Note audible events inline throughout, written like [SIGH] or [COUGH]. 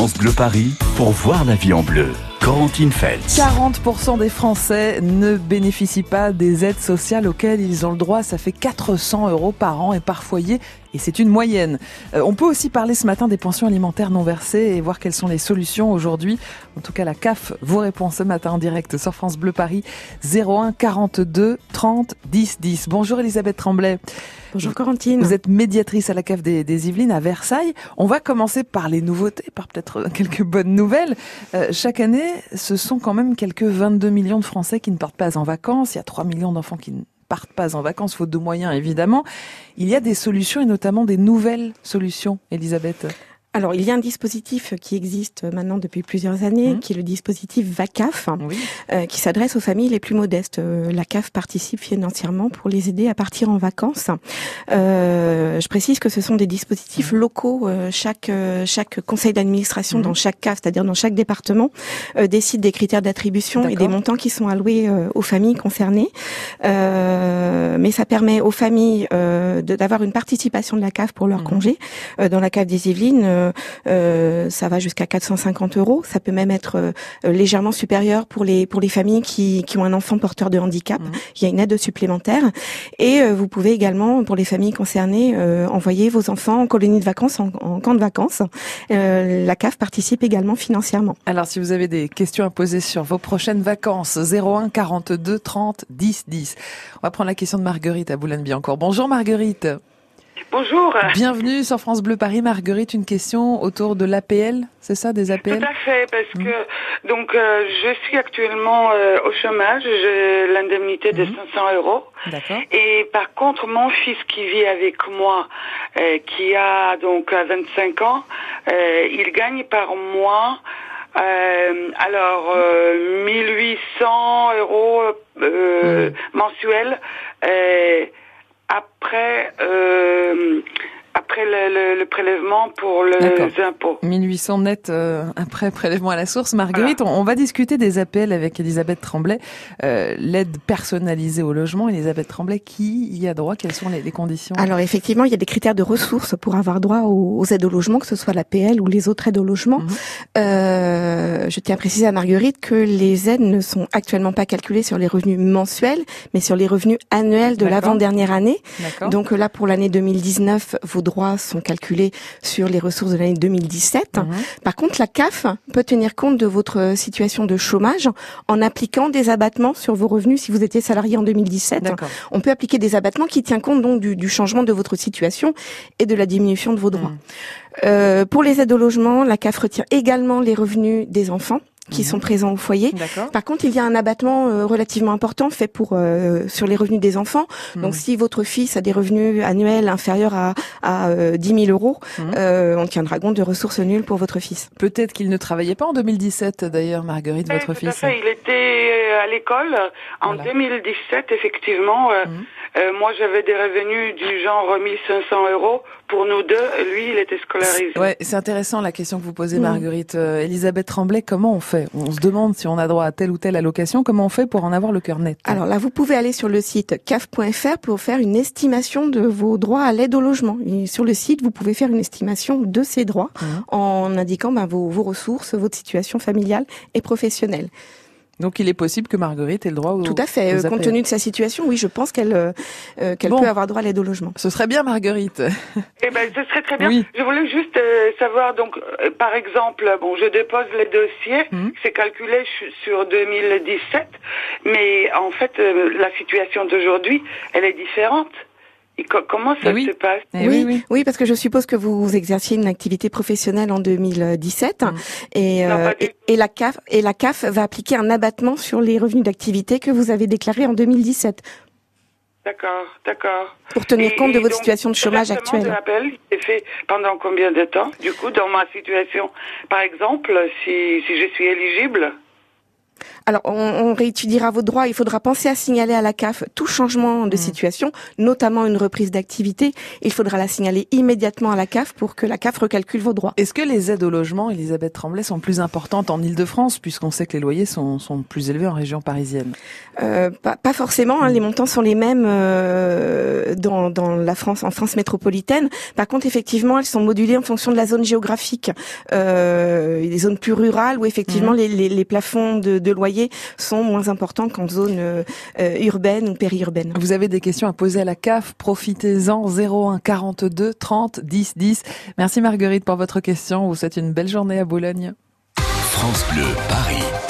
France Bleu Paris pour voir la vie en bleu. Corentine Feltz. 40% des Français ne bénéficient pas des aides sociales auxquelles ils ont le droit. Ça fait 400 euros par an et par foyer. Et c'est une moyenne. Euh, on peut aussi parler ce matin des pensions alimentaires non versées et voir quelles sont les solutions aujourd'hui. En tout cas, la CAF vous répond ce matin en direct sur France Bleu Paris 01 42 30 10 10. Bonjour Elisabeth Tremblay. Bonjour Corentine. Vous êtes médiatrice à la CAF des, des, Yvelines à Versailles. On va commencer par les nouveautés, par peut-être quelques bonnes nouvelles. Euh, chaque année, ce sont quand même quelques 22 millions de Français qui ne partent pas en vacances. Il y a 3 millions d'enfants qui ne partent pas en vacances, faute de moyens évidemment. Il y a des solutions et notamment des nouvelles solutions, Elisabeth. Alors, il y a un dispositif qui existe maintenant depuis plusieurs années, Mmh. qui est le dispositif VACAF, Oui. euh, qui s'adresse aux familles les plus modestes. Euh, la CAF participe financièrement pour les aider à partir en vacances. Euh, je précise que ce sont des dispositifs locaux. Euh, chaque chaque conseil d'administration Mhm. dans chaque CAF, c'est-à-dire dans chaque département, décide des critères d'attribution et des montants qui sont alloués aux familles concernées. Mais ça permet aux familles d'avoir une participation de la CAF pour leur congé. Dans la CAF des Yvelines, ça va jusqu'à 450 euros. Ça peut même être euh, euh, légèrement supérieur pour les pour les familles qui, qui ont un enfant porteur de handicap. Mhm. Il y a une aide supplémentaire. Et euh, vous pouvez également, pour les familles concernées, euh, envoyer vos enfants en colonie de vacances, en, en camp de vacances. Euh, la CAF participe également financièrement. Alors, si vous avez des questions à poser sur vos prochaines vacances, 01 42 30 10 10. On va prendre la question de Marguerite à Boulogne-Billancourt. Bonjour Marguerite. Bonjour. Bienvenue sur France Bleu Paris. Marguerite, une question autour de l'APL, c'est ça, des Tout APL à fait, parce Mhm. que donc euh, je suis actuellement euh, au chômage, j'ai l'indemnité de Mhm. 500 euros. D'accord. Et par contre, mon fils qui vit avec moi, euh, qui a donc euh, 25 ans, euh, il gagne par mois. euh, alors euh, 1800 euros euh, Mhm. mensuels euh, après euh, après le, le- le prélèvement pour les impôts. 1800 net euh, après prélèvement à la source. Marguerite, on, on va discuter des APL avec Elisabeth Tremblay, euh, l'aide personnalisée au logement. Elisabeth Tremblay, qui y a droit? Quelles sont les, les conditions? Alors effectivement, il y a des critères de ressources pour avoir droit aux, aux aides au logement, que ce soit l'APL ou les autres aides au logement. Mhm. Euh, je tiens à préciser à Marguerite que les aides ne sont actuellement pas calculées sur les revenus mensuels, mais sur les revenus annuels de l'avant-dernière année. D'accord. Donc là, pour l'année 2019, vos droits sont calculés sur les ressources de l'année 2017. Mhm. Par contre, la CAF peut tenir compte de votre situation de chômage en appliquant des abattements sur vos revenus si vous étiez salarié en 2017. D'accord. On peut appliquer des abattements qui tiennent compte donc du, du changement de votre situation et de la diminution de vos droits. Mhm. Euh, pour les aides au logement, la CAF retient également les revenus des enfants qui Mhm. sont présents au foyer. D'accord. Par contre, il y a un abattement euh, relativement important fait pour euh, sur les revenus des enfants. Donc, Mhm. si votre fils a des revenus annuels inférieurs à, à euh, 10 000 euros, Mhm. euh, on tiendra compte de ressources nulles pour votre fils. Peut-être qu'il ne travaillait pas en 2017, d'ailleurs, Marguerite, Oui, votre tout à fils. fait. Il était euh, à l'école en Voilà. 2017, effectivement. euh, Mhm. euh, moi, j'avais des revenus du genre 1500 euros pour nous deux. Lui, il était scolarisé. Ouais, c'est intéressant la question que vous posez, Mhm. Marguerite. Euh, Elisabeth Tremblay, comment on fait On se demande si on a droit à telle ou telle allocation. Comment on fait pour en avoir le cœur net Alors là, vous pouvez aller sur le site caf.fr pour faire une estimation de vos droits à l'aide au logement. Et sur le site, vous pouvez faire une estimation de ces droits Mhm. en indiquant ben, vos, vos ressources, votre situation familiale et professionnelle. Donc il est possible que Marguerite ait le droit au Tout à fait. aux Euh, compte tenu de sa situation, oui, je pense qu'elle euh, euh, qu'elle Bon. peut avoir droit à l'aide au logement. Ce serait bien, Marguerite. Eh ben, ce serait très bien. Oui. Je voulais juste euh, savoir, donc, euh, par exemple, bon, je dépose les dossiers, Mhm. c'est calculé sur 2017, mais en fait, euh, la situation d'aujourd'hui, elle est différente. Et co- comment ça Eh oui. se passe Eh oui, oui, oui, parce que je suppose que vous exerciez une activité professionnelle en 2017 Mhm. et, Non, euh, et, et la CAF et la CAF va appliquer un abattement sur les revenus d'activité que vous avez déclarés en 2017 D'accord, d'accord. pour tenir Et- compte de votre donc, situation de chômage le versement de actuel. l'appel, c'est fait pendant combien de temps? Du coup, dans ma situation, par exemple, si, si je suis éligible? Alors, on, on, réétudiera vos droits. Il faudra penser à signaler à la CAF tout changement de mmh. situation, notamment une reprise d'activité. Il faudra la signaler immédiatement à la CAF pour que la CAF recalcule vos droits. Est-ce que les aides au logement, Elisabeth Tremblay, sont plus importantes en Ile-de-France, puisqu'on sait que les loyers sont, sont, plus élevés en région parisienne? Euh, pas, pas, forcément. Hein. Les montants sont les mêmes euh, dans, dans, la France, en France métropolitaine. Par contre, effectivement, elles sont modulées en fonction de la zone géographique. Euh, les zones plus rurales où effectivement mmh. les, les, les, plafonds de, de sont moins importants qu'en zone euh, urbaine ou périurbaine. Vous avez des questions à poser à la CAF, profitez-en 01 42 30 10 10. Merci Marguerite pour votre question. Vous souhaite une belle journée à Boulogne. France Bleu, Paris.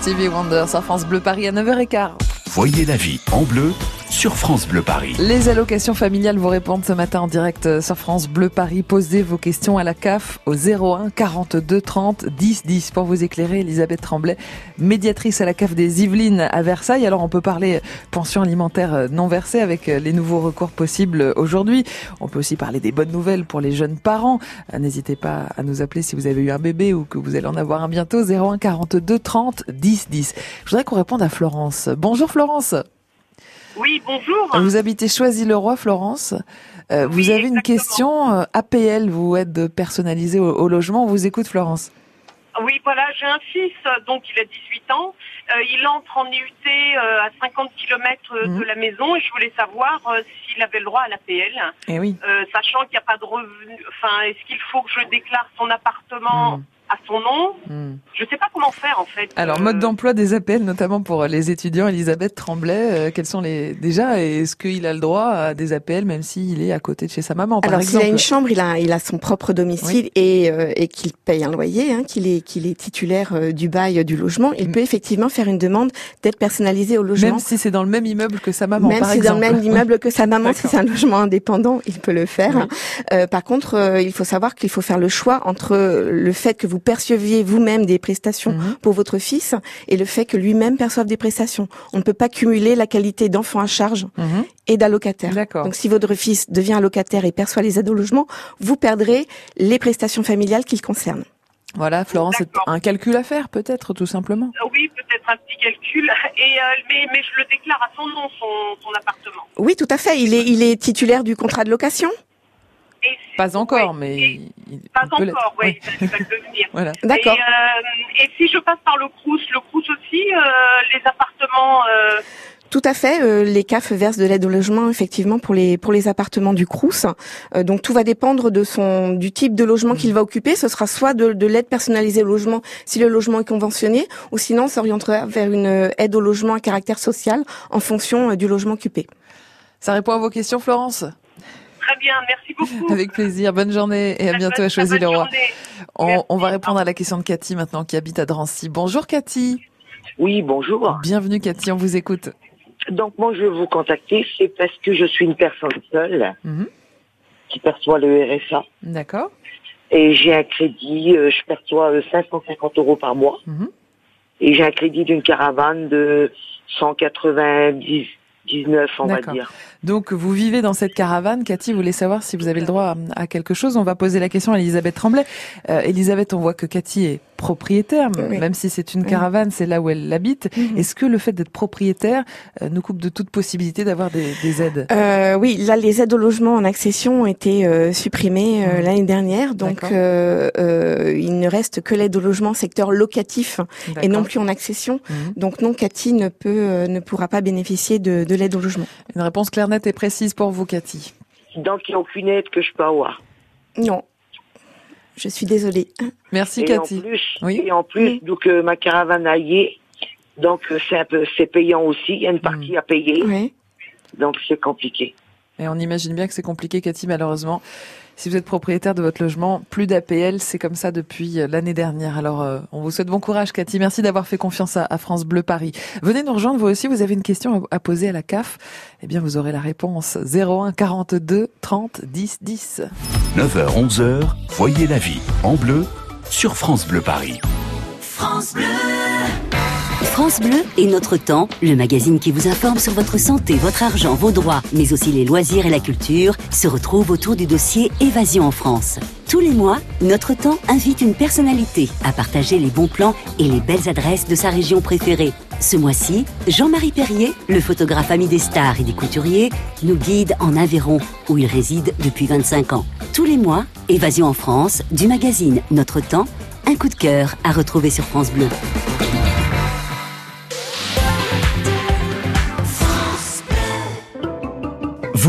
Stevie Wonder sur France Bleu Paris à 9h15. Voyez la vie en bleu sur France Bleu Paris. Les allocations familiales vous répondent ce matin en direct euh, sur France Bleu Paris. Posez vos questions à la CAF au 01 42 30 10 10 pour vous éclairer. Elisabeth Tremblay, médiatrice à la CAF des Yvelines à Versailles. Alors on peut parler pension alimentaire euh, non versée avec euh, les nouveaux recours possibles aujourd'hui. On peut aussi parler des bonnes nouvelles pour les jeunes parents. N'hésitez pas à nous appeler si vous avez eu un bébé ou que vous allez en avoir un bientôt. 01 42 30 10 10. Je voudrais qu'on réponde à Florence. Bonjour Florence. Oui, bonjour. Vous habitez Choisy-le-Roi, Florence. Euh, vous avez une question euh, APL, vous aide personnalisée au, au logement. On vous écoute, Florence. Oui, voilà, j'ai un fils, donc il a 18 ans. Euh, il entre en IUT à 50 km Mhm. de la maison et je voulais savoir s'il avait le droit à l'APL, Eh oui. sachant qu'il n'y a pas de revenu. Enfin, est-ce qu'il faut que je déclare son appartement Mhm. À son nom Hmm. Je sais pas comment faire en fait. Alors, Euh, mode d'emploi des APL, notamment pour les étudiants, Elisabeth Tremblay, euh, quels sont les déjà et est-ce qu'il a le droit à des APL même s'il est à côté de chez sa maman, par Alors s'il exemple a une chambre, il a, il a son propre domicile et, euh, et qu'il paye un loyer, hein, qu'il est, qu'il est titulaire euh, du bail euh, du logement, il Mm. peut effectivement faire une demande d'aide personnalisée au logement. Même si c'est dans le même immeuble que sa maman, Même par si dans exemple. le même immeuble que sa maman, si c'est un logement indépendant, il peut le faire. Oui. Euh, par contre, euh, il faut savoir qu'il faut faire le choix entre le fait que vous perceviez vous-même des prestations Mhm. pour votre fils et le fait que lui-même perçoive des prestations. On ne peut pas cumuler la qualité d'enfant à charge Mhm. et d'allocataire. Donc si votre fils devient allocataire et perçoit les aides au logement, vous perdrez les prestations familiales qu'il concerne. Voilà, Florence, c'est un calcul à faire, peut-être, tout simplement. euh, Oui, peut-être un petit calcul. Et euh, mais, mais je le déclare à son nom, son, son appartement. Oui, tout à fait. Il est, il est titulaire du contrat de location. Et, Pas encore, oui, mais et- il, il pas peut encore, oui, Oui. ça, ça va le devenir. [LAUGHS] Voilà. D'accord. Et, euh, et si je passe par le Crous, le Crous aussi, euh, les appartements. euh, Tout à fait. euh, les CAF versent de l'aide au logement effectivement pour les pour les appartements du Crous. Euh, donc tout va dépendre de son du type de logement qu'il va occuper. Ce sera soit de, de l'aide personnalisée au logement si le logement est conventionné, ou sinon on s'orientera vers une euh, aide au logement à caractère social en fonction euh, du logement occupé. Ça répond à vos questions, Florence? Très bien, merci beaucoup. Avec plaisir. Bonne journée et à bientôt à Bonne- Choisy le bonne Roi. journée. On, va répondre à la question de Cathy maintenant qui habite à Drancy. Bonjour Cathy. Oui, bonjour. Bienvenue Cathy, on vous écoute. Donc moi je vais vous contacter, c'est parce que je suis une personne seule Mhm. qui perçoit le RSA D'accord. et j'ai un crédit, euh, je perçois euh, 550 euros par mois Mhm. et j'ai un crédit d'une caravane de 199 on va D'accord. dire. Donc vous vivez dans cette caravane. Cathy voulait savoir si vous avez le droit à, à quelque chose? On va poser la question à Elisabeth Tremblay. Euh, Elisabeth, on voit que Cathy est propriétaire, Oui. même si c'est une Oui. caravane, c'est là où elle habite. Mhm. Est-ce que le fait d'être propriétaire euh, nous coupe de toute possibilité d'avoir des, des aides? Euh, oui, là, les aides au logement en accession ont été euh, supprimées euh, Mhm. l'année dernière, donc euh, euh, il ne reste que l'aide au logement secteur locatif et non plus en accession. Mhm. Donc non, Cathy ne peut euh, ne pourra pas bénéficier de, de l'aide au logement. Une réponse claire, nette et précise pour vous, Cathy. Donc il n'y a aucune aide que je peux avoir? Non, je suis désolée. Merci et Cathy. en plus, Oui. et en plus, Oui. donc euh, ma caravane a donc euh, c'est un peu c'est payant aussi, il y a une partie à payer, Ouais. donc c'est compliqué. Et on imagine bien que c'est compliqué, Cathy, malheureusement. Si vous êtes propriétaire de votre logement, plus d'APL, c'est comme ça depuis euh, l'année dernière. Alors, euh, on vous souhaite bon courage, Cathy. Merci d'avoir fait confiance à, à France Bleu Paris. Venez nous rejoindre, vous aussi, vous avez une question à, à poser à la CAF. Eh bien, vous aurez la réponse 01 42 30 10 10. 9h, 11h, voyez la vie en bleu sur France Bleu Paris. France Bleu et Notre Temps, le magazine qui vous informe sur votre santé, votre argent, vos droits, mais aussi les loisirs et la culture, se retrouve autour du dossier Évasion en France. Tous les mois, Notre Temps invite une personnalité à partager les bons plans et les belles adresses de sa région préférée. Ce mois-ci, Jean-Marie Perrier, le photographe ami des stars et des couturiers, nous guide en Aveyron, où il réside depuis 25 ans. Tous les mois, Évasion en France, du magazine Notre Temps, un coup de cœur à retrouver sur France Bleu.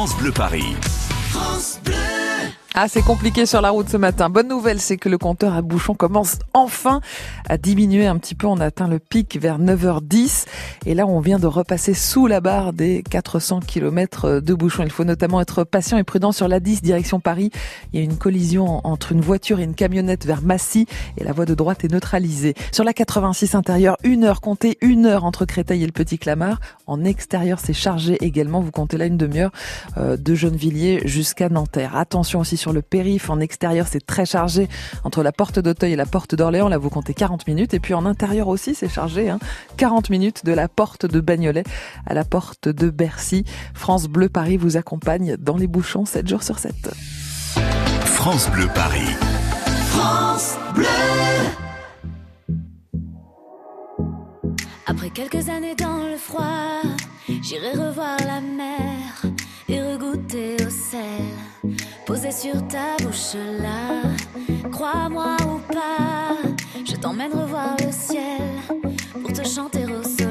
France Bleu Paris. Ah, c'est compliqué sur la route ce matin. Bonne nouvelle, c'est que le compteur à bouchons commence enfin à diminuer un petit peu. On atteint le pic vers 9h10. Et là, on vient de repasser sous la barre des 400 km de bouchons. Il faut notamment être patient et prudent sur la 10 direction Paris. Il y a une collision entre une voiture et une camionnette vers Massy et la voie de droite est neutralisée. Sur la 86 intérieure, une heure, comptez une heure entre Créteil et le Petit Clamart. En extérieur, c'est chargé également. Vous comptez là une demi-heure euh, de Gennevilliers jusqu'à Nanterre. Attention aussi sur le périph. En extérieur, c'est très chargé entre la porte d'Auteuil et la porte d'Orléans. Là, vous comptez 40 minutes. Et puis en intérieur aussi, c'est chargé. Hein. 40 minutes de la porte de Bagnolet à la porte de Bercy. France Bleu Paris vous accompagne dans les bouchons 7 jours sur 7. France Bleu Paris. France Bleu. Après quelques années dans le froid, j'irai revoir la mer et regoûter au sel. Posé sur ta bouche là, crois-moi ou pas, je t'emmène revoir le ciel pour te chanter au soleil.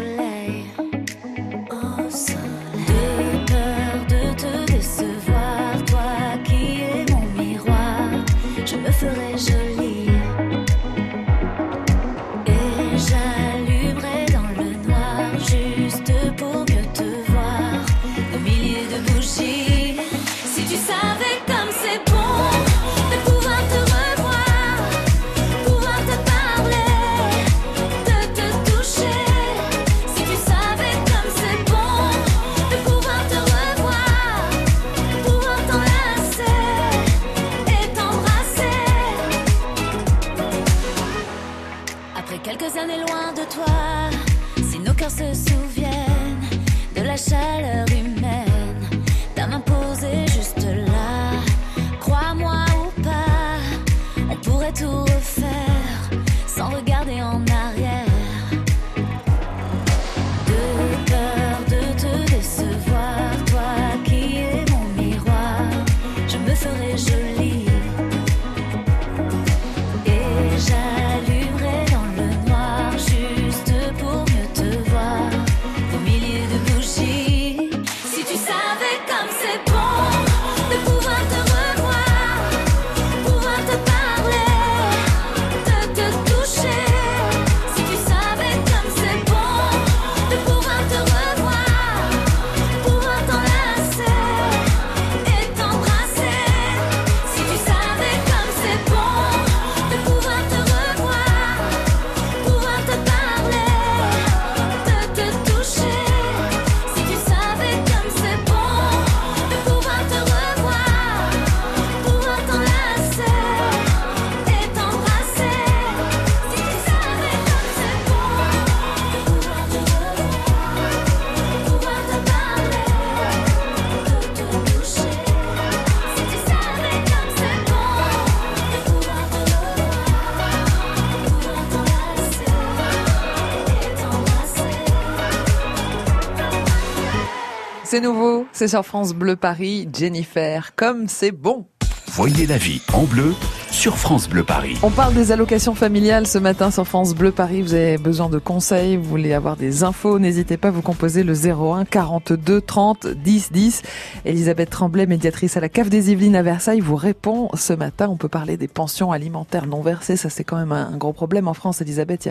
C'est nouveau, c'est sur France Bleu Paris, Jennifer, comme c'est bon. Voyez la vie en bleu sur France Bleu Paris. On parle des allocations familiales ce matin sur France Bleu Paris. Vous avez besoin de conseils, vous voulez avoir des infos, n'hésitez pas, vous composez le 01 42 30 10 10. Elisabeth Tremblay, médiatrice à la CAF des Yvelines à Versailles, vous répond ce matin. On peut parler des pensions alimentaires non versées. Ça, c'est quand même un gros problème en France. Elisabeth, il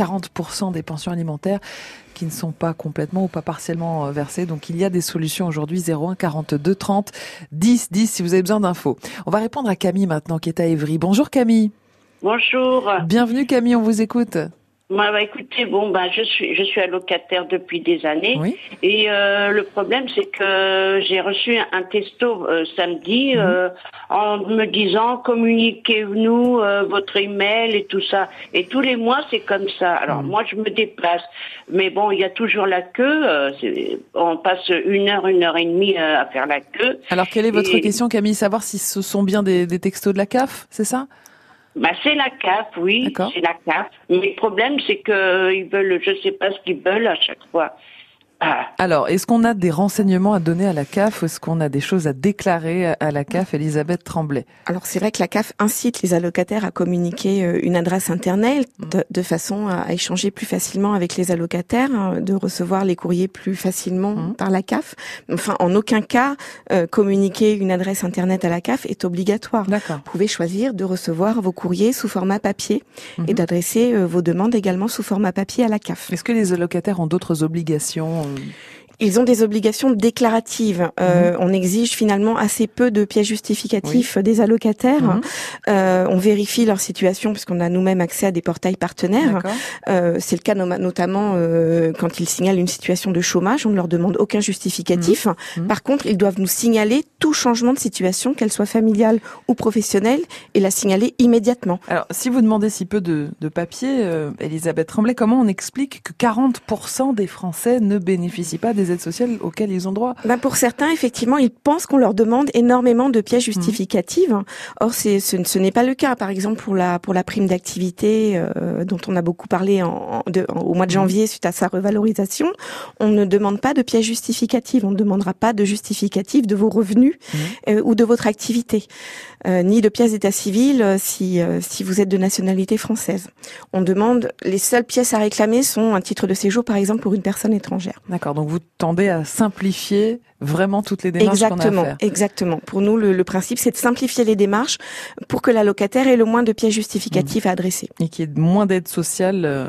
y a 40% des pensions alimentaires qui ne sont pas complètement ou pas partiellement euh, versées. Donc il y a des solutions aujourd'hui 01 42 30 10 10 si vous avez besoin d'infos. On va répondre à Camille maintenant qui est à Évry. Bonjour Camille. Bonjour. Bienvenue Camille, on vous écoute. Bah, bah, écoutez, bon, bah, je suis, je suis allocataire depuis des années. Et euh, le problème, c'est que j'ai reçu un texto euh, samedi euh, en me disant communiquez-nous euh, votre email et tout ça. Et tous les mois, c'est comme ça. Alors moi, je me déplace, mais bon, il y a toujours la queue. euh, on passe une heure, une heure et demie euh, à faire la queue. Alors quelle est votre Et- question Camille? Savoir si ce sont bien des, des textos de la CAF, c'est ça? Bah, c'est la CAF, oui, c'est la CAF. Mais le problème, c'est que ils veulent, je sais pas ce qu'ils veulent à chaque fois. Alors, est-ce qu'on a des renseignements à donner à la CAF ou est-ce qu'on a des choses à déclarer à la CAF, Elisabeth Tremblay? Alors, c'est vrai que la CAF incite les allocataires à communiquer euh, une adresse internet de, de façon à échanger plus facilement avec les allocataires, hein, de recevoir les courriers plus facilement Mmh. par la CAF. Enfin, en aucun cas, euh, communiquer une adresse internet à la CAF est obligatoire. D'accord. Vous pouvez choisir de recevoir vos courriers sous format papier et d'adresser euh, vos demandes également sous format papier à la CAF. Est-ce que les allocataires ont d'autres obligations euh, Ils ont des obligations déclaratives. Euh, On exige finalement assez peu de pièces justificatifs des allocataires. Mhm. Euh, on vérifie leur situation puisqu'on a nous-mêmes accès à des portails partenaires. Euh, C'est le cas notamment euh, quand ils signalent une situation de chômage. On ne leur demande aucun justificatif. Mhm. Par contre, ils doivent nous signaler tout changement de situation, qu'elle soit familiale ou professionnelle, et la signaler immédiatement. Alors, si vous demandez si peu de, de papier, euh, Elisabeth Tremblay, comment on explique que 40% des Français ne bénéficient pas des aides sociales auxquelles ils ont droit Ben pour certains, effectivement, ils pensent qu'on leur demande énormément de pièces justificatives. Or, c'est, ce, ce n'est pas le cas. Par exemple, pour la pour la prime d'activité euh, dont on a beaucoup parlé en, en- de- en- au mois de janvier suite à sa revalorisation, on ne demande pas de pièces justificatives. On ne demandera pas de justificatif de vos revenus euh, ou de votre activité, ni de pièces d'état civil euh, si euh, si vous êtes de nationalité française. On demande les seules pièces à réclamer sont un titre de séjour, par exemple, pour une personne étrangère. D'accord, donc vous tendez à simplifier vraiment toutes les démarches qu'on a à Exactement, faire. exactement. Pour nous, le, le principe, c'est de simplifier les démarches pour que la locataire ait le moins de pièces justificatives à adresser. Et qu'il y ait moins d'aide sociale, euh,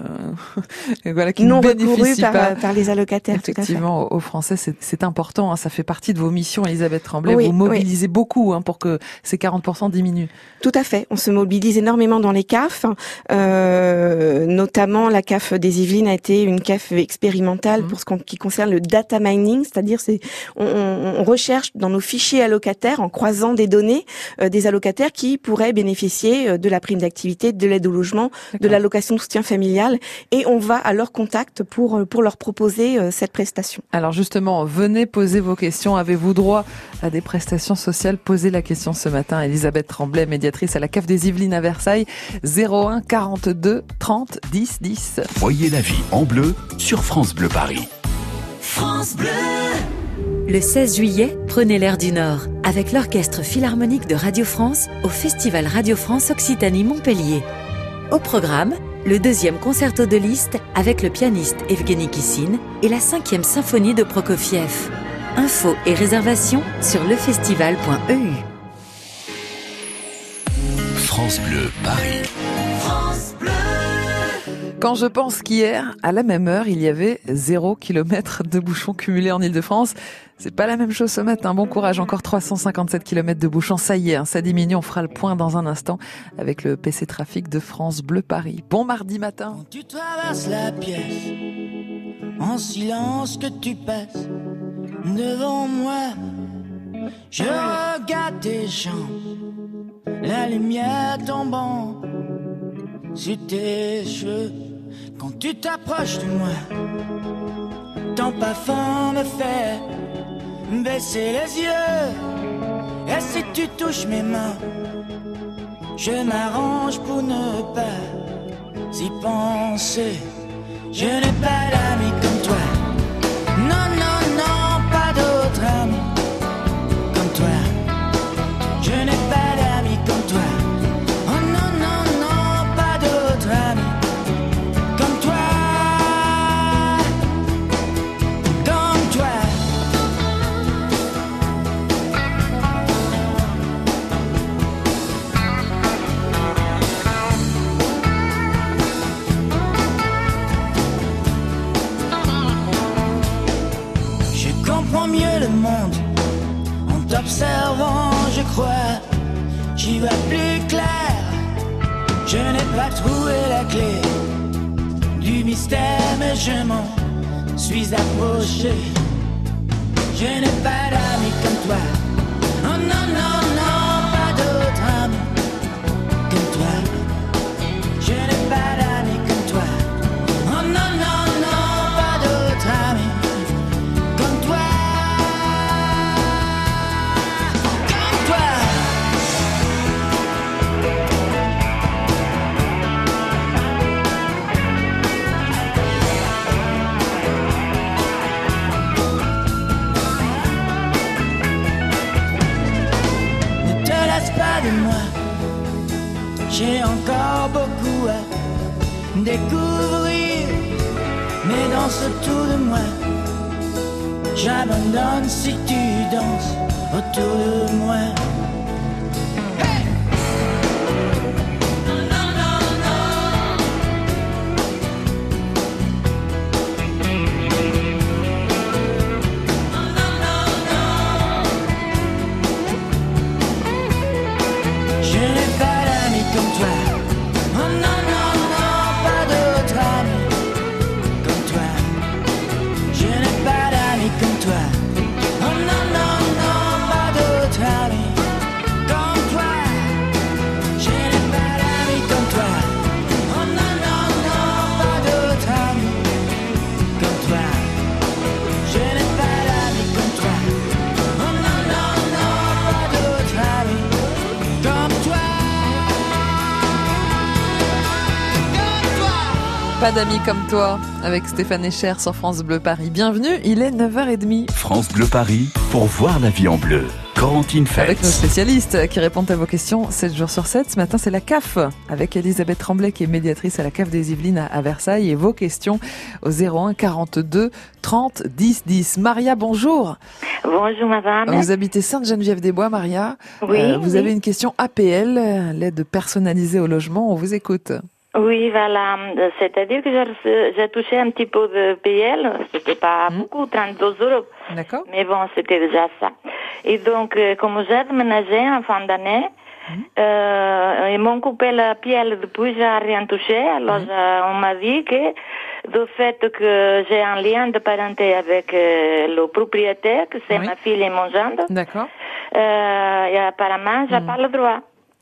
[LAUGHS] voilà, qui Non recourue par, par les allocataires. tout à fait. Effectivement, aux Français, c'est- c'est important. hein, ça fait partie de vos missions, Elisabeth Tremblay. Oui, vous oui. mobilisez beaucoup hein, pour que ces 40% diminuent. Tout à fait. On se mobilise énormément dans les CAF. Euh, notamment, la CAF des Yvelines a été une CAF Mmh. expérimentale pour ce qui concerne le data mining, c'est-à-dire c'est on, recherche dans nos fichiers allocataires en croisant des données euh, des allocataires qui pourraient bénéficier euh, de la prime d'activité, de l'aide au logement, de l'allocation de soutien familial, et on va à leur contact pour euh, pour leur proposer euh, cette prestation. Alors justement, venez poser vos questions. Avez-vous droit à des prestations sociales? Posez la question ce matin. Elisabeth Tremblay, médiatrice à la CAF des Yvelines à Versailles, 01 42 30 10 10. Voyez la vie en bleu sur France Bleu Paris. France Bleu. Le 16 juillet, prenez l'air du Nord avec l'Orchestre Philharmonique de Radio France au Festival Radio France Occitanie Montpellier. Au programme, le deuxième concerto de Liszt avec le pianiste Evgeny Kissine et la cinquième symphonie de Prokofiev. Infos et réservations sur lefestival.eu. France Bleu Paris. Quand je pense qu'hier, à la même heure, il y avait 0 km de bouchons cumulés en Ile-de-France, c'est pas la même chose ce matin. Bon courage, encore 357 km de bouchons. Ça y est, hein, ça diminue. On fera le point dans un instant avec le PC Trafic de France Bleu Paris. Bon mardi matin. Tu traverses la pièce, en silence que tu passes devant moi. Je regarde tes la lumière tombant sur tes cheveux. Quand tu t'approches de moi, ton parfum me fait baisser les yeux. Et si tu touches mes mains, je m'arrange pour ne pas y penser. Je n'ai pas d'amis comme toi. En t'observant, je crois. J'y vois plus clair. Je n'ai pas trouvé la clé du mystère, mais je m'en suis approché. Je n'ai pas d'amis comme toi. Pas d'amis comme toi, avec Stéphane Echer sur France Bleu Paris. Bienvenue, il est 9h30. France Bleu Paris pour voir la vie en bleu. Corentine Avec nos spécialistes qui répondent à vos questions 7 jours sur 7. Ce matin, c'est la CAF avec Elisabeth Tremblay qui est médiatrice à la CAF des Yvelines à- Versailles et vos questions au 01 42 30 10 10. Maria, bonjour. Bonjour madame. Vous habitez Sainte-Geneviève-des-Bois, Maria. Euh, Oui, vous oui. avez une question APL, euh, l'aide personnalisée au logement. On vous écoute. Oui, voilà. C'est-à-dire que j'ai reçu- j'ai touché un petit peu de PL. C'était pas Hmm. beaucoup, 32 euros. D'accord. Mais bon, c'était déjà ça. Et donc, euh, comme j'ai déménagé en fin d'année, Hmm. euh, ils m'ont coupé la PL depuis, j'ai rien touché. Alors, euh, on m'a dit que du fait que j'ai un lien de parenté avec euh, le propriétaire, que c'est Oui. ma fille et mon gendre, D'accord. euh, et apparemment, j'ai Hmm. pas le droit.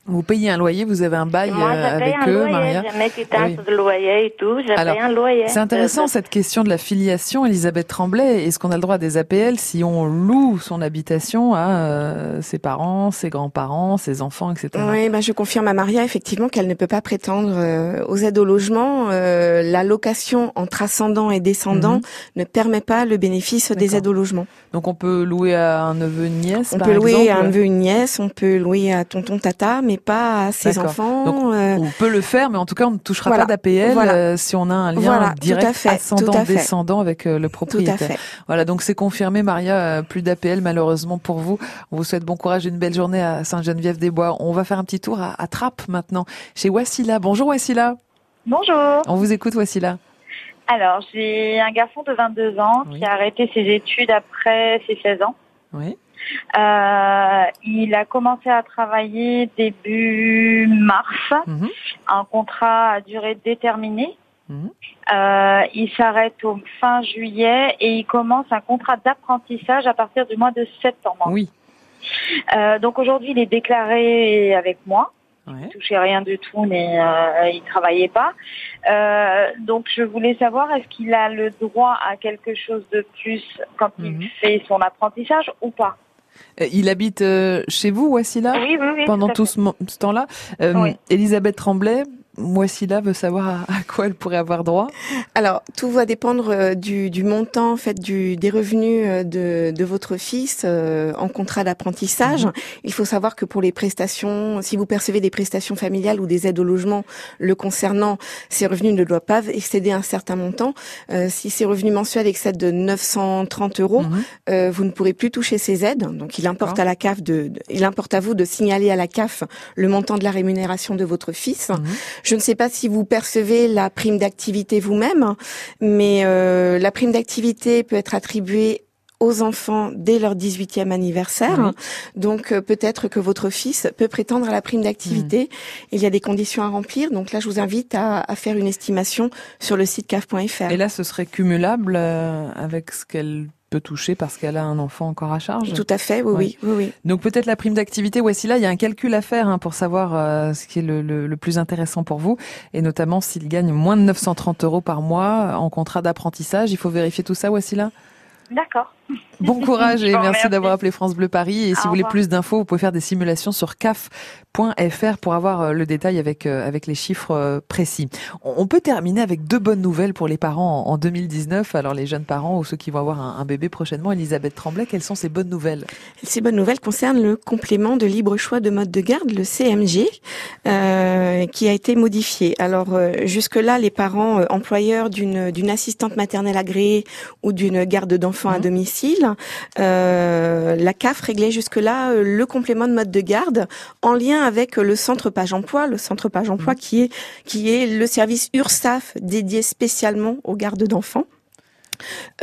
Vous payez un loyer, vous avez un bail Moi, euh, avec un eux, loyer, Maria. j'ai mes quittances oui. de loyer et tout, j'ai Alors, un loyer. C'est intéressant Euh, cette question de la filiation, Elisabeth Tremblay. Est-ce qu'on a le droit à des APL si on loue son habitation à euh, ses parents, ses grands-parents, ses enfants, etc. Oui, ben je confirme à Maria effectivement qu'elle ne peut pas prétendre euh, aux aides au logement. Euh, la location entre ascendant et descendant Mhm. ne permet pas le bénéfice des aides au logement. Donc on peut louer à un neveu, une nièce, On par peut louer à un neveu, une nièce, on peut louer à tonton, tata, mais pas à ses enfants. Donc, euh, On peut le faire, mais en tout cas, on ne touchera Voilà, pas d'APL voilà. euh, si on a un lien Voilà, direct ascendant-descendant avec euh, le propriétaire. fait. Voilà, donc c'est confirmé, Maria, euh, plus d'APL malheureusement pour vous. On vous souhaite bon courage et une belle journée à Sainte-Geneviève-des-Bois. On va faire un petit tour à, à Trappes maintenant, chez Wassila. Bonjour Wassila. Bonjour. On vous écoute Wassila. Alors, j'ai un garçon de 22 ans qui a arrêté ses études après ses 16 ans. Oui. Euh, il a commencé à travailler début mars, Mhm. un contrat à durée déterminée. Mhm. Euh, il s'arrête au fin juillet et il commence un contrat d'apprentissage à partir du mois de septembre. Oui. Euh, donc aujourd'hui, il est déclaré avec moi. Il touchait rien du tout, mais euh, il travaillait pas. Euh, donc je voulais savoir est-ce qu'il a le droit à quelque chose de plus quand Mhm. il fait son apprentissage ou pas? Il habite euh, chez vous, Wassila? Oui, oui, oui, Pendant tout ce, ce temps-là? Euh, Oui. Elisabeth Tremblay, Wassila veut savoir à, à quoi elle pourrait avoir droit. Alors, tout va dépendre euh, du, du montant, en fait, du, des revenus euh, de, de votre fils euh, en contrat d'apprentissage. Mhm. Il faut savoir que pour les prestations, si vous percevez des prestations familiales ou des aides au logement le concernant, ces revenus ne doivent pas excéder un certain montant. Euh, si ces revenus mensuels excèdent de 930 euros, Mhm. euh, vous ne pourrez plus toucher ces aides. Donc, il importe à la CAF de, de- il importe à vous de signaler à la CAF le montant de la rémunération de votre fils. Je ne sais pas si vous percevez la prime d'activité vous-même, mais euh, la prime d'activité peut être attribuée aux enfants dès leur 18e anniversaire. Donc euh, peut-être que votre fils peut prétendre à la prime d'activité. Il y a des conditions à remplir. Donc là, je vous invite à, à faire une estimation sur le site caf.fr. Et là, ce serait cumulable euh, avec ce qu'elle peut toucher parce qu'elle a un enfant encore à charge Tout à fait, oui, oui, oui, oui. Donc peut-être la prime d'activité, voici là, il y a un calcul à faire hein, pour savoir euh, ce qui est le, le- le plus intéressant pour vous, et notamment s'il gagne moins de 930 euros par mois en contrat d'apprentissage. Il faut vérifier tout ça, voici là D'accord. [LAUGHS] Bon courage et merci d'avoir appelé France Bleu Paris. Et si vous voulez plus d'infos, vous pouvez faire des simulations sur caf.fr pour avoir euh, le détail avec euh, avec les chiffres euh, précis. On peut terminer avec deux bonnes nouvelles pour les parents en en 2019. Alors les jeunes parents ou ceux qui vont avoir un, un bébé prochainement, Elisabeth Tremblay, quelles sont ces bonnes nouvelles? Ces bonnes nouvelles concernent le complément de libre choix de mode de garde, le CMG, euh, qui a été modifié. Alors euh, jusque-là, les parents euh, employeurs d'une d'une assistante maternelle agréée ou d'une garde d'enfants à domicile, euh, la CAF réglait jusque-là euh, le complément de mode de garde en lien avec euh, le centre page emploi, le centre page emploi qui est qui est le service URSAF dédié spécialement aux gardes d'enfants.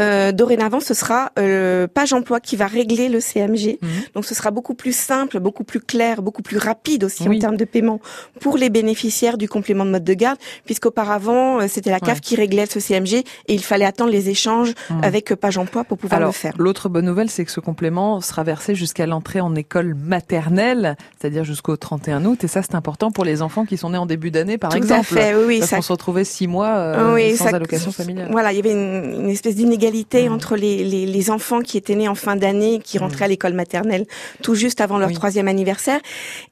Euh, dorénavant, ce sera euh, Page Emploi qui va régler le CMG. Donc, ce sera beaucoup plus simple, beaucoup plus clair, beaucoup plus rapide aussi Oui. en termes de paiement pour les bénéficiaires du complément de mode de garde, puisqu'auparavant, euh, c'était la CAF Ouais. qui réglait ce CMG et il fallait attendre les échanges Mhm. avec Page Emploi pour pouvoir Alors, le faire. l'autre bonne nouvelle, c'est que ce complément sera versé jusqu'à l'entrée en école maternelle, c'est-à-dire jusqu'au 31 août. Et ça, c'est important pour les enfants qui sont nés en début d'année, par Tout à exemple. fait, oui, Parce ça- qu'on se retrouvait six mois euh, Oui, sans ça- allocation familiale. Voilà, il y avait une, une espèce d'inégalité entre les, les, les enfants qui étaient nés en fin d'année, qui rentraient à l'école maternelle tout juste avant leur troisième anniversaire,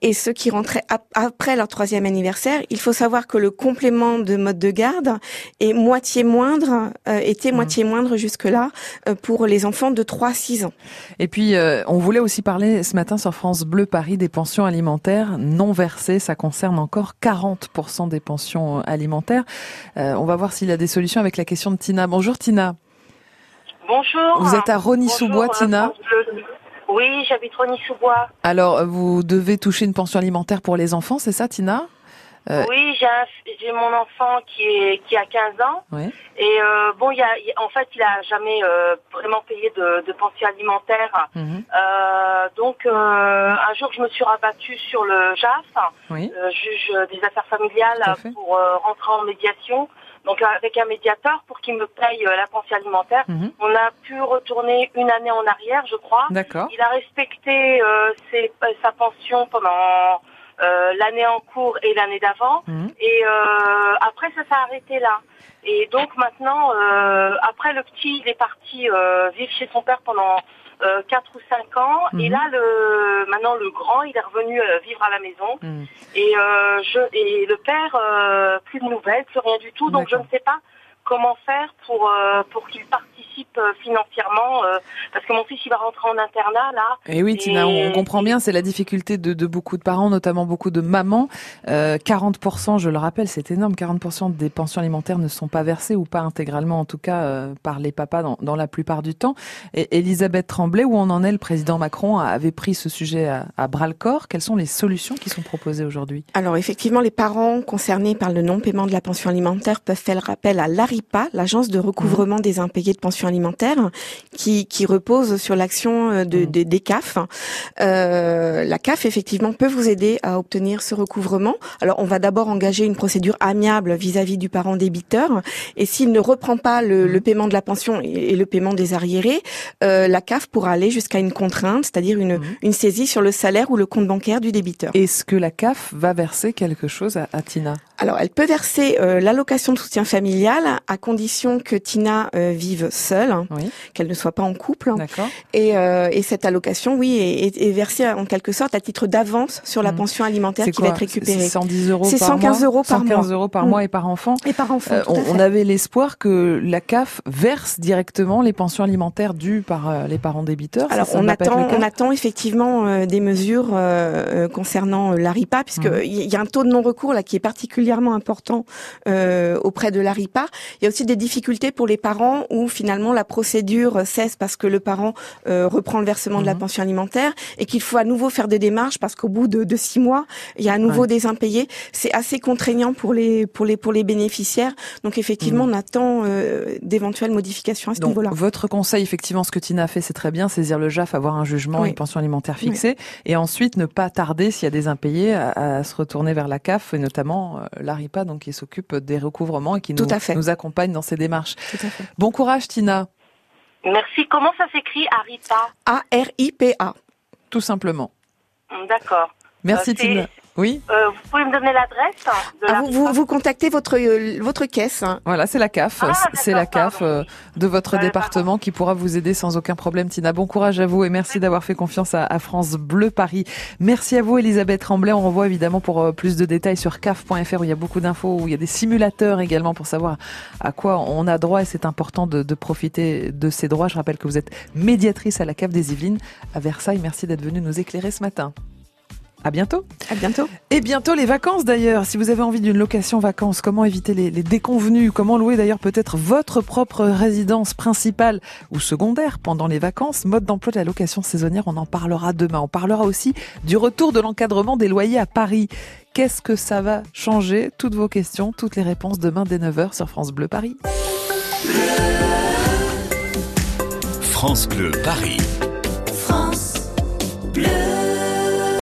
et ceux qui rentraient ap- après leur troisième anniversaire. Il faut savoir que le complément de mode de garde est moitié moindre, euh, était moitié moindre jusque-là euh, pour les enfants de 3 à 6 ans. Et puis, euh, on voulait aussi parler ce matin sur France Bleu Paris des pensions alimentaires non versées. Ça concerne encore 40% des pensions euh, alimentaires. Euh, on va voir s'il y a des solutions avec la question de Tina. Bonjour Tina. Bonjour. Vous êtes à Rony-sous-Bois, Tina. Oui, j'habite Rony-sous-Bois. Alors, euh, vous devez toucher une pension alimentaire pour les enfants, c'est ça Tina? Euh, Oui, j'ai mon enfant qui est qui a 15 ans et euh, bon, il y a, en fait, il a jamais euh, vraiment payé de, de pension alimentaire. Mhm. Donc, un jour, je me suis rabattue sur le JAF, Oui. juge des affaires familiales, pour rentrer en médiation. Donc, avec un médiateur pour qu'il me paye euh, la pension alimentaire. Mhm. On a pu retourner une année en arrière, je crois. D'accord. Il a respecté euh, ses- euh, sa pension pendant euh, l'année en cours et l'année d'avant. Mhm. Et euh, après, ça s'est arrêté là. Et donc maintenant, euh, après le petit, il est parti euh, vivre chez son père pendant euh, 4 ou 5 ans. Et Mhm. là, le, maintenant le grand, il est revenu euh, vivre à la maison. Mhm. Et, euh, je, et le père, euh, plus de nouvelles, plus rien du tout. Donc je ne sais pas comment faire pour euh, pour qu'il participe euh, financièrement euh, parce que mon fils il va rentrer en internat là Et oui, Tina, on comprend bien, c'est la difficulté de, de beaucoup de parents, notamment beaucoup de mamans. Euh, 40%, je le rappelle, c'est énorme, 40% des pensions alimentaires ne sont pas versées ou pas intégralement, en tout cas euh, par les papas dans, dans la plupart du temps. Et Elisabeth Tremblay, où on en est, le président Macron avait pris ce sujet à, à bras le corps. Quelles sont les solutions qui sont proposées aujourd'hui? Alors effectivement, les parents concernés par le non-paiement de la pension alimentaire peuvent faire appel à l'ARIPA, l'agence de recouvrement des impayés de pension alimentaire, qui, qui repose sur l'action euh, de, de- des CAF. Euh, la CAF effectivement peut vous aider à obtenir ce recouvrement. Alors on va d'abord engager une procédure amiable vis-à-vis du parent débiteur, et s'il ne reprend pas le, le paiement de la pension et, et le paiement des arriérés, euh, la CAF pourra aller jusqu'à une contrainte, c'est-à-dire une, une saisie sur le salaire ou le compte bancaire du débiteur. Est-ce que la CAF va verser quelque chose à, à Tina? Alors, elle peut verser euh, l'allocation de soutien familial à condition que Tina euh, vive seule, qu'elle ne soit pas en couple. Et, euh, et cette allocation, oui, est, versée en quelque sorte à titre d'avance sur la pension alimentaire qui va être récupérée. C'est 110 euros C'est par 115 mois euros par 115 mois. euros par Mm. mois et par enfant? Et par enfant, à on, fait. on avait l'espoir que la CAF verse directement les pensions alimentaires dues par les parents débiteurs. Alors ça on attend, on attend effectivement des mesures concernant euh, l'ARIPA, puisque Mhm. il y a un taux de non-recours là qui est particulièrement important euh, auprès de l'ARIPA. Il y a aussi des difficultés pour les parents où finalement la procédure cesse parce que le parent euh, reprend le versement Mhm. de la pension alimentaire et qu'il faut à nouveau faire des démarches parce qu'au bout de, de six mois, il y a à nouveau Ouais. des impayés. C'est assez contraignant pour les pour les pour les bénéficiaires. Donc effectivement, on attend euh, d'éventuelles modifications à ce Mhm. Niveau-là. votre conseil, effectivement, ce que Tina a fait, c'est très bien, saisir le JAF, avoir un jugement, Oui. une pension alimentaire fixée, et ensuite ne pas tarder, s'il y a des impayés, à, à se retourner vers la CAF, et notamment euh, l'ARIPA, donc qui s'occupe des recouvrements et qui Tout nous, à fait. nous accompagne dans ces démarches. Tout à fait. Bon courage, Tina, Merci. Comment ça s'écrit Aripa A R I P A. tout simplement. D'accord. Merci, Euh, Tina. Oui. Euh, vous pouvez me donner l'adresse de Ah, la vous, vous, vous contactez votre, euh, votre caisse. hein. Voilà, c'est la CAF. Ah, c'est la CAF euh, de votre département qui pourra vous aider sans aucun problème. Tina, bon courage à vous et merci d'avoir fait confiance à, à France Bleu Paris. Merci à vous, Elisabeth Tremblay. On renvoie évidemment pour euh, plus de détails sur CAF.fr où il y a beaucoup d'infos, où il y a des simulateurs également pour savoir à quoi on a droit et c'est important de, de profiter de ces droits. Je rappelle que vous êtes médiatrice à la CAF des Yvelines à Versailles. Merci d'être venue nous éclairer ce matin. À bientôt. À bientôt. Et bientôt les vacances d'ailleurs. Si vous avez envie d'une location vacances, comment éviter les, les déconvenus? Comment louer d'ailleurs peut-être votre propre résidence principale ou secondaire pendant les vacances? Mode d'emploi de la location saisonnière, on en parlera demain. On parlera aussi du retour de l'encadrement des loyers à Paris. Qu'est-ce que ça va changer? Toutes vos questions, toutes les réponses demain dès 9h sur France Bleu Paris. France Bleu Paris. France Bleu.